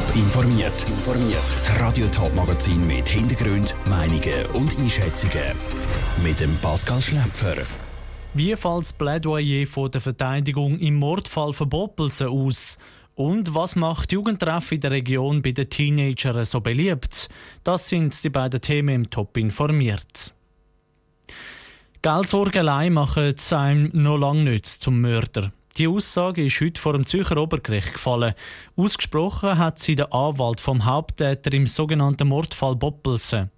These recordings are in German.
Top informiert. Das Radio Top Magazin mit Hintergrund, Meinungen und Einschätzungen mit dem Pascal Schläpfer. Wie fällt das Plädoyer von der Verteidigung im Mordfall von Boppelsen aus? Und was macht Jugendtreff in der Region bei den Teenagern so beliebt? Das sind die beiden Themen im Top informiert. Geldsorge allein machen es einem noch lange nicht zum Mörder. Die Aussage ist heute vor dem Zürcher Obergericht gefallen. Ausgesprochen hat sie der Anwalt vom Haupttäter im sogenannten Mordfall Boppelsen.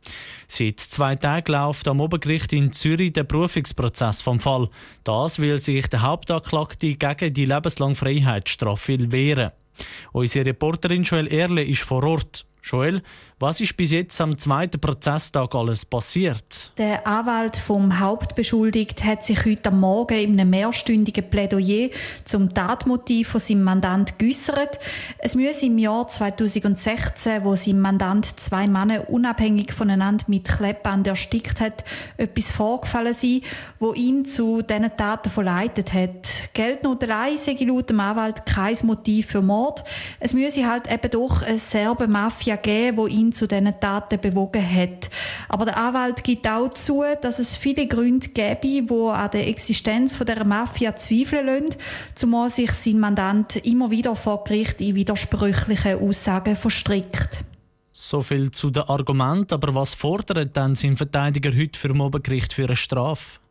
Seit zwei Tagen läuft am Obergericht in Zürich der Prüfungsprozess vom Fall. Das, weil sich der Hauptanklagte gegen die lebenslange Freiheitsstrafe wehren. Unsere Reporterin Joel Erle ist vor Ort. Joel, was ist bis jetzt am zweiten Prozesstag alles passiert? Der Anwalt vom Hauptbeschuldigt hat sich heute Morgen in einem mehrstündigen Plädoyer zum Tatmotiv von seinem Mandant geäussert. Es müsse im Jahr 2016, wo sein Mandant zwei Männer unabhängig voneinander mit Kleppband erstickt hat, etwas vorgefallen sein, wo ihn zu diesen Taten verleitet hat. Geldnot allein sei laut dem Anwalt kein Motiv für Mord. Es müsse halt eben doch eine Serben-Mafia geben, wo ihn zu diesen Taten bewogen hat. Aber der Anwalt gibt auch zu, dass es viele Gründe gäbe, die an der Existenz von der Mafia zweifeln lassen, zumal sich sein Mandant immer wieder vor Gericht in widersprüchliche Aussagen verstrickt. So viel zu den Argumenten, aber was fordert denn sein Verteidiger heute für ein Obergericht für eine Strafe?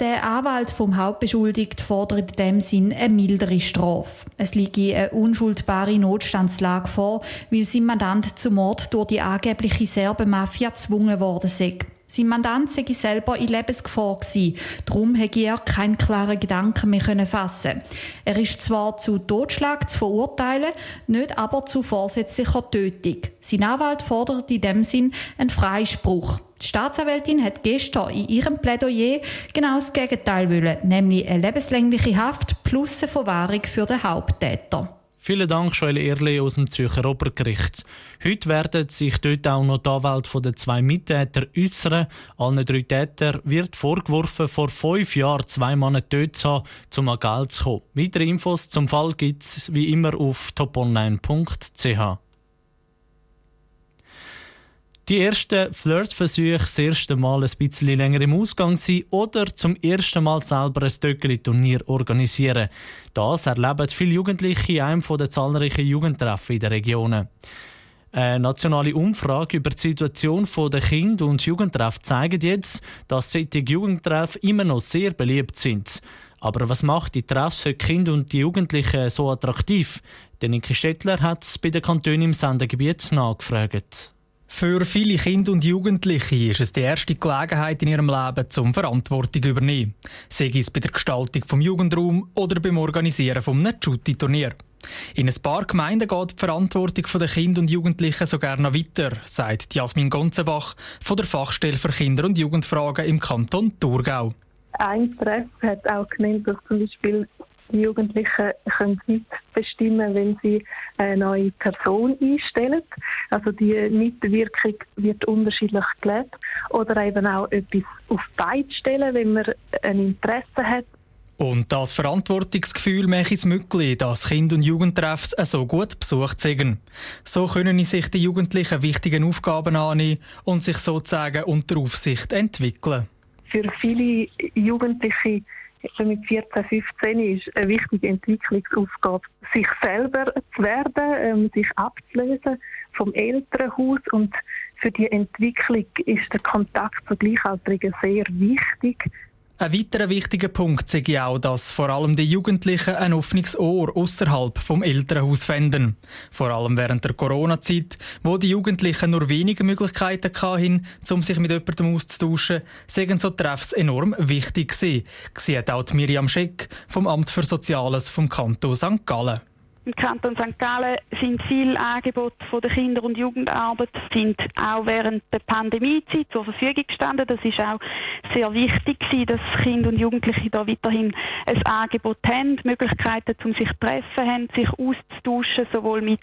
Der Anwalt vom Hauptbeschuldigten fordert in dem Sinn eine mildere Strafe. Es liegt eine unschuldbare Notstandslage vor, weil sein Mandant zum Mord durch die angebliche Serbenmafia gezwungen worden sei. Sein Mandant sei selber in Lebensgefahr gewesen. Darum hätte er keinen klaren Gedanken mehr fassen Er ist zwar zu Totschlag zu verurteilen, nicht aber zu vorsätzlicher Tötung. Sein Anwalt fordert in dem Sinn einen Freispruch. Die Staatsanwältin hat gestern in ihrem Plädoyer genau das Gegenteil wollen, nämlich eine lebenslängliche Haft plus eine Verwahrung für den Haupttäter. Vielen Dank, Joel Erle aus dem Zürcher Obergericht. Heute werden sich dort auch noch die Anwälte der zwei Mittäter äußern. Allen drei Tätern wird vorgeworfen, vor fünf Jahren zwei Männer tot zu haben, um an Geld zu kommen. Weitere Infos zum Fall gibt es wie immer auf toponline.ch. Die ersten Flirtversuche das erste Mal ein bisschen länger im Ausgang sein oder zum ersten Mal selber ein Stöckeli-Turnier organisieren. Das erleben viele Jugendliche in einem der zahlreichen Jugendtreffen in den Regionen. Eine nationale Umfrage über die Situation der Kinder und Jugendtreffen zeigt jetzt, dass solche Jugendtreffen immer noch sehr beliebt sind. Aber was macht die Treffs für die Kinder und die Jugendlichen so attraktiv? Der Niki Stettler hat es bei den Kantonen im Sendegebiet nachgefragt. Für viele Kinder und Jugendliche ist es die erste Gelegenheit in ihrem Leben, zum Verantwortung zu übernehmen. Sei es bei der Gestaltung vom Jugendraum oder beim Organisieren einem Jutti-Turnier. In ein paar Gemeinden geht die Verantwortung der Kinder und Jugendlichen sogar noch weiter, sagt Jasmin Gonzenbach von der Fachstelle für Kinder- und Jugendfragen im Kanton Thurgau. Ein Treff hat auch genannt, dass zum Beispiel die Jugendlichen können mitbestimmen, wenn sie eine neue Person einstellen. Also die Mitwirkung wird unterschiedlich gelebt. Oder eben auch etwas auf beide stellen, wenn man ein Interesse hat. Und das Verantwortungsgefühl macht es möglich, dass Kind- und Jugendtreffs so gut besucht sind. So können sich die Jugendlichen wichtigen Aufgaben annehmen und sich sozusagen unter Aufsicht entwickeln. Für viele Jugendliche mit 14, 15 ist eine wichtige Entwicklungsaufgabe, sich selber zu werden, ähm, sich abzulösen vom Elternhaus und für die Entwicklung ist der Kontakt zu Gleichaltrigen sehr wichtig. Ein weiterer wichtiger Punkt sei auch, dass vor allem die Jugendlichen ein offenes Ohr außerhalb vom Elternhaus fänden. Vor allem während der Corona-Zeit, wo die Jugendlichen nur wenige Möglichkeiten hatten, um sich mit jemandem auszutauschen, seien so Treffs enorm wichtig gewesen, sieht auch Miriam Scheck vom Amt für Soziales vom Kanton St. Gallen. Im Kanton St. Gallen sind viele Angebote von der Kinder- und Jugendarbeit sind auch während der Pandemiezeit zur Verfügung gestanden. Das ist auch sehr wichtig gewesen, dass Kinder und Jugendliche da weiterhin ein Angebot haben, Möglichkeiten zum sich treffen haben, sich auszutauschen, sowohl mit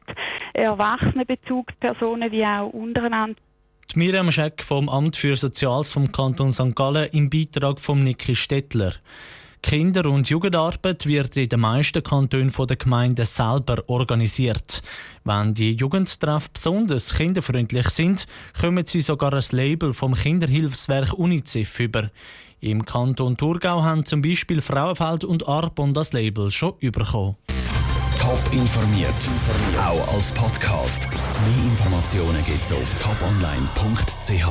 erwachsenen Bezugspersonen wie auch untereinander. Die Miriam Scheck vom Amt für Soziales vom Kanton St. Gallen im Beitrag von Niki Stettler. Kinder- und Jugendarbeit wird in den meisten Kantonen der Gemeinden selber organisiert. Wenn die Jugendtreffen besonders kinderfreundlich sind, kommen sie sogar ein Label vom Kinderhilfswerk UNICEF über. Im Kanton Thurgau haben zum Beispiel Frauenfeld und Arbon das Label schon bekommen. Top informiert, auch als Podcast. Mehr Informationen gibt's auf toponline.ch.